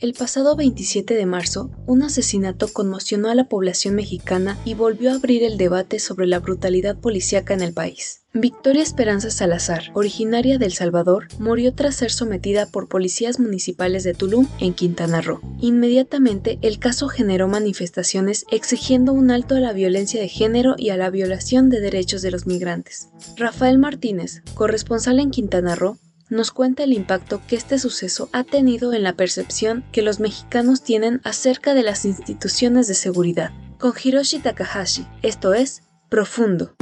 El pasado 27 de marzo, un asesinato conmocionó a la población mexicana y volvió a abrir el debate sobre la brutalidad policíaca en el país. Victoria Esperanza Salazar, originaria de El Salvador, murió tras ser sometida por policías municipales de Tulum, en Quintana Roo. Inmediatamente, el caso generó manifestaciones exigiendo un alto a la violencia de género y a la violación de derechos de los migrantes. Rafael Martínez, corresponsal en Quintana Roo, nos cuenta el impacto que este suceso ha tenido en la percepción que los mexicanos tienen acerca de las instituciones de seguridad. Con Hiroshi Takahashi, esto es Profundo.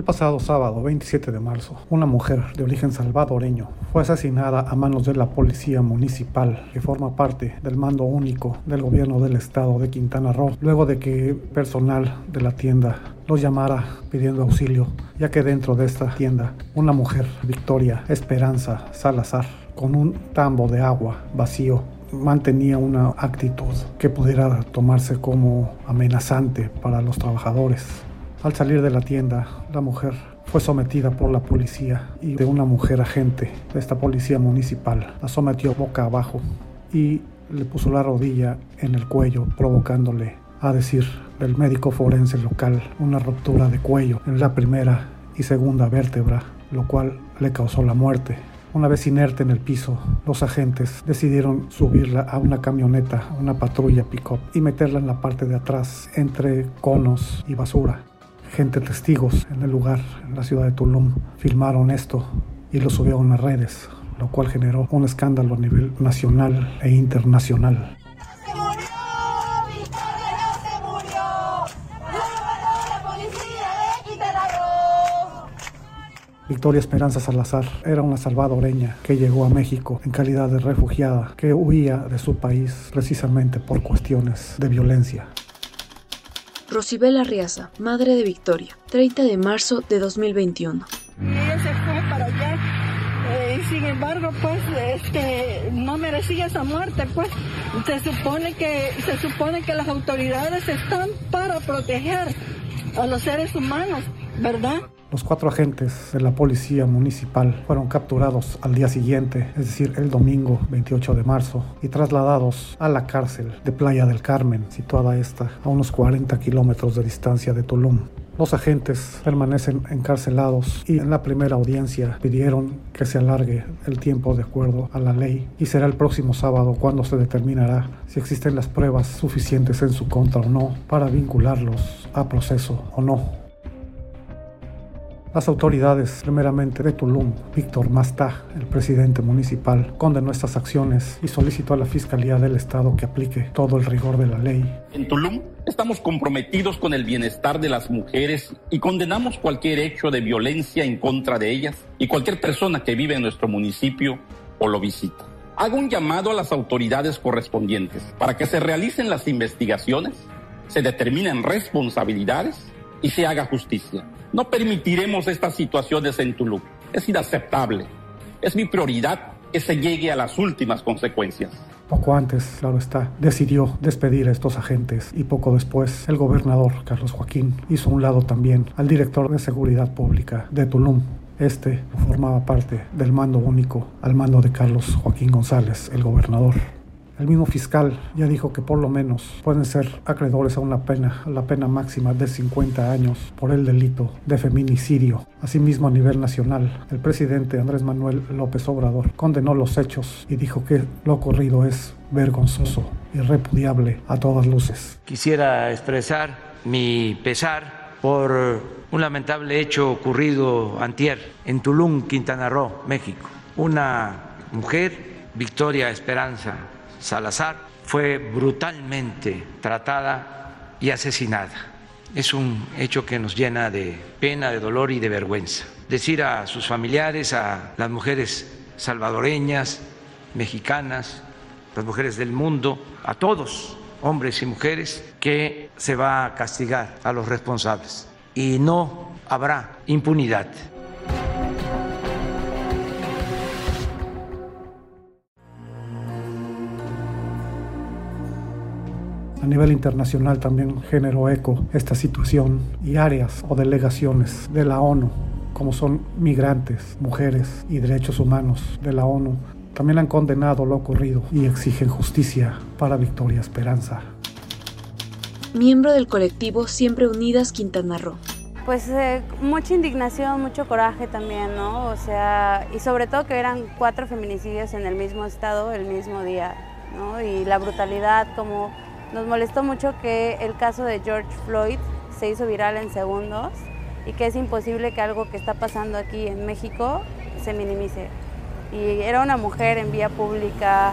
El pasado sábado 27 de marzo, una mujer de origen salvadoreño fue asesinada a manos de la policía municipal que forma parte del mando único del gobierno del estado de Quintana Roo, luego de que personal de la tienda los llamara pidiendo auxilio, ya que dentro de esta tienda una mujer, Victoria Esperanza Salazar, con un tambo de agua vacío mantenía una actitud que pudiera tomarse como amenazante para los trabajadores. Al salir de la tienda, la mujer fue sometida por la policía y de una mujer agente de esta policía municipal la sometió boca abajo y le puso la rodilla en el cuello, provocándole, a decir del médico forense local, una ruptura de cuello en la primera y segunda vértebra, lo cual le causó la muerte. Una vez inerte en el piso, los agentes decidieron subirla a una camioneta, una patrulla pick-up, y meterla en la parte de atrás, entre conos y basura gente testigos en el lugar, en la ciudad de Tulum, filmaron esto y lo subieron a redes, lo cual generó un escándalo a nivel nacional e internacional. Victoria Esperanza Salazar era una salvadoreña que llegó a México en calidad de refugiada que huía de su país precisamente por cuestiones de violencia. Rosibel Arriaza, madre de Victoria, 30 de marzo de 2021. Y ella se fue para allá. Eh, sin embargo, pues, este, no merecía esa muerte, pues. Se supone que, se supone que las autoridades están para proteger a los seres humanos, ¿verdad? Los cuatro agentes de la policía municipal fueron capturados al día siguiente, es decir, el domingo 28 de marzo, y trasladados a la cárcel de Playa del Carmen, situada esta a unos 40 kilómetros de distancia de Tulum. Los agentes permanecen encarcelados y en la primera audiencia pidieron que se alargue el tiempo de acuerdo a la ley y será el próximo sábado cuando se determinará si existen las pruebas suficientes en su contra o no para vincularlos a proceso o no. Las autoridades, primeramente de Tulum, Víctor Mastá, el presidente municipal, condenó estas acciones y solicitó a la Fiscalía del Estado que aplique todo el rigor de la ley. En Tulum estamos comprometidos con el bienestar de las mujeres y condenamos cualquier hecho de violencia en contra de ellas y cualquier persona que vive en nuestro municipio o lo visita. Hago un llamado a las autoridades correspondientes para que se realicen las investigaciones, se determinen responsabilidades y se haga justicia. No permitiremos estas situaciones en Tulum. Es inaceptable. Es mi prioridad que se llegue a las últimas consecuencias. Poco antes, claro está, decidió despedir a estos agentes y poco después el gobernador Carlos Joaquín hizo un lado también al director de seguridad pública de Tulum. Este formaba parte del mando único al mando de Carlos Joaquín González, el gobernador. El mismo fiscal ya dijo que por lo menos pueden ser acreedores a una pena, la pena máxima de 50 años por el delito de feminicidio. Asimismo, a nivel nacional, el presidente Andrés Manuel López Obrador condenó los hechos y dijo que lo ocurrido es vergonzoso y repudiable a todas luces. Quisiera expresar mi pesar por un lamentable hecho ocurrido antier en Tulum, Quintana Roo, México. Una mujer, Victoria Esperanza Salazar fue brutalmente tratada y asesinada. Es un hecho que nos llena de pena, de dolor y de vergüenza. Decir a sus familiares, a las mujeres salvadoreñas, mexicanas, las mujeres del mundo, a todos, hombres y mujeres, que se va a castigar a los responsables y no habrá impunidad. Nivel internacional también generó eco esta situación y áreas o delegaciones de la ONU, como son migrantes, mujeres y derechos humanos de la ONU, también han condenado lo ocurrido y exigen justicia para Victoria Esperanza. Miembro del colectivo Siempre Unidas Quintana Roo. Pues eh, mucha indignación, mucho coraje también, ¿no? O sea, y sobre todo que eran cuatro feminicidios en el mismo estado el mismo día, ¿no? Y la brutalidad, como nos molestó mucho que el caso de George Floyd se hizo viral en segundos y que es imposible que algo que está pasando aquí en México se minimice. Y era una mujer en vía pública,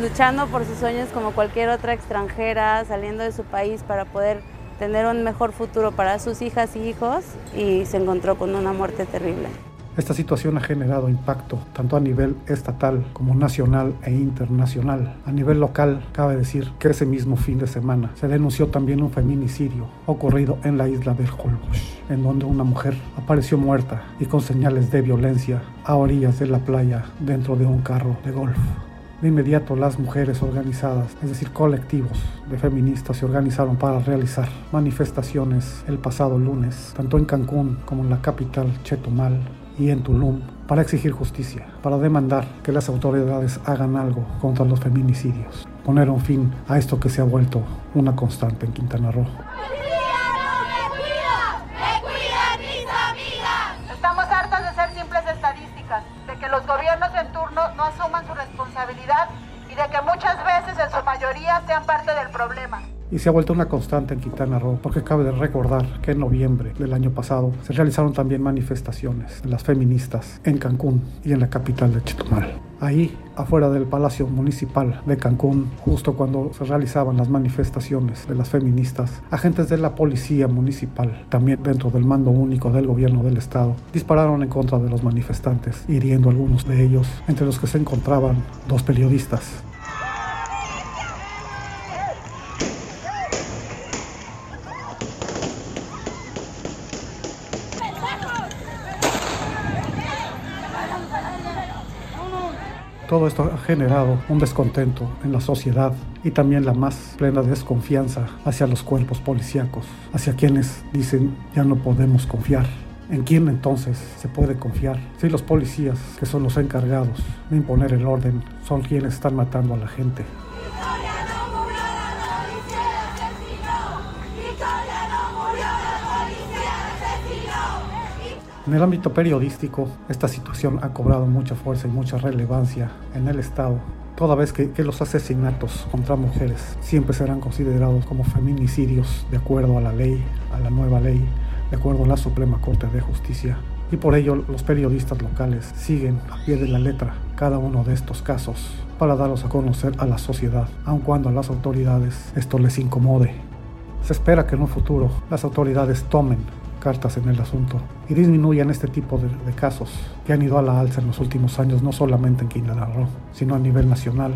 luchando por sus sueños como cualquier otra extranjera, saliendo de su país para poder tener un mejor futuro para sus hijas y hijos y se encontró con una muerte terrible. Esta situación ha generado impacto tanto a nivel estatal como nacional e internacional. A nivel local, cabe decir que ese mismo fin de semana se denunció también un feminicidio ocurrido en la isla del Holbox, en donde una mujer apareció muerta y con señales de violencia a orillas de la playa dentro de un carro de golf. De inmediato las mujeres organizadas, es decir, colectivos de feministas, se organizaron para realizar manifestaciones el pasado lunes, tanto en Cancún como en la capital Chetumal, y en Tulum para exigir justicia, para demandar que las autoridades hagan algo contra los feminicidios, poner un fin a esto que se ha vuelto una constante en Quintana Roo. Estamos hartas de ser simples estadísticas, de que los gobiernos en turno no asuman su responsabilidad y de que muchas veces en su mayoría sean parte del problema y se ha vuelto una constante en Quintana Roo, porque cabe recordar que en noviembre del año pasado se realizaron también manifestaciones de las feministas en Cancún y en la capital de Chetumal. Ahí, afuera del Palacio Municipal de Cancún, justo cuando se realizaban las manifestaciones de las feministas, agentes de la Policía Municipal, también dentro del mando único del gobierno del estado, dispararon en contra de los manifestantes, hiriendo a algunos de ellos, entre los que se encontraban dos periodistas. Todo esto ha generado un descontento en la sociedad y también la más plena desconfianza hacia los cuerpos policíacos, hacia quienes dicen ya no podemos confiar. ¿En quién entonces se puede confiar? Si los policías, que son los encargados de imponer el orden, son quienes están matando a la gente. En el ámbito periodístico, esta situación ha cobrado mucha fuerza y mucha relevancia en el Estado, toda vez que, los asesinatos contra mujeres siempre serán considerados como feminicidios de acuerdo a la ley, a la nueva ley, de acuerdo a la Suprema Corte de Justicia. Y por ello los periodistas locales siguen a pie de la letra cada uno de estos casos para darlos a conocer a la sociedad, aun cuando a las autoridades esto les incomode. Se espera que en un futuro las autoridades tomen cartas en el asunto y disminuyan este tipo de, casos que han ido a la alza en los últimos años, no solamente en Quintana Roo, sino a nivel nacional.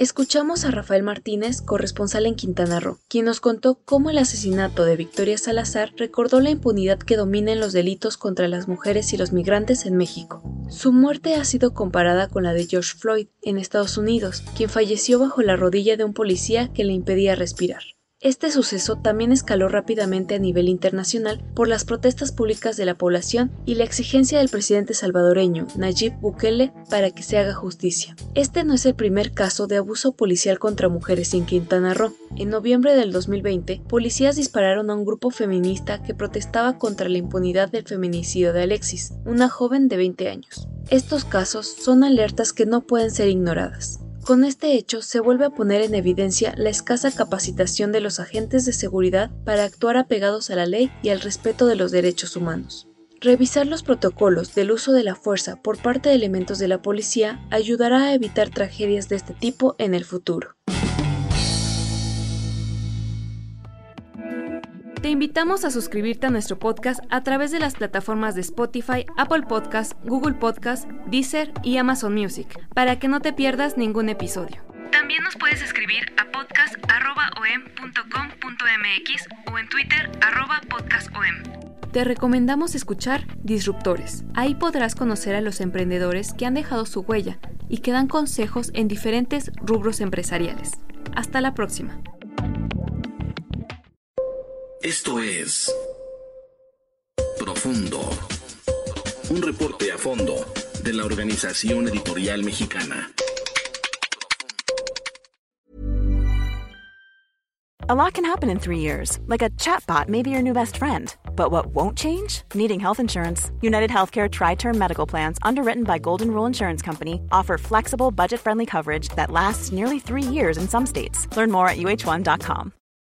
Escuchamos a Rafael Martínez, corresponsal en Quintana Roo, quien nos contó cómo el asesinato de Victoria Salazar recordó la impunidad que domina en los delitos contra las mujeres y los migrantes en México. Su muerte ha sido comparada con la de George Floyd en Estados Unidos, quien falleció bajo la rodilla de un policía que le impedía respirar. Este suceso también escaló rápidamente a nivel internacional por las protestas públicas de la población y la exigencia del presidente salvadoreño Nayib Bukele para que se haga justicia. Este no es el primer caso de abuso policial contra mujeres en Quintana Roo. En noviembre del 2020, policías dispararon a un grupo feminista que protestaba contra la impunidad del feminicidio de Alexis, una joven de 20 años. Estos casos son alertas que no pueden ser ignoradas. Con este hecho se vuelve a poner en evidencia la escasa capacitación de los agentes de seguridad para actuar apegados a la ley y al respeto de los derechos humanos. Revisar los protocolos del uso de la fuerza por parte de elementos de la policía ayudará a evitar tragedias de este tipo en el futuro. Te invitamos a suscribirte a nuestro podcast a través de las plataformas de Spotify, Apple Podcast, Google Podcast, Deezer y Amazon Music, para que no te pierdas ningún episodio. También nos puedes escribir a podcast.om.com.mx o en Twitter podcastom te recomendamos escuchar Disruptores. Ahí podrás conocer a los emprendedores que han dejado su huella y que dan consejos en diferentes rubros empresariales. Hasta la próxima. Esto es Profundo. Un reporte a fondo de la Organización Editorial Mexicana. A lot can happen in three years, like a chatbot may be your new best friend. But what won't change? Needing health insurance. United Healthcare Tri Term Medical Plans, underwritten by Golden Rule Insurance Company, offer flexible, budget friendly coverage that lasts nearly three years in some states. Learn more at uh1.com.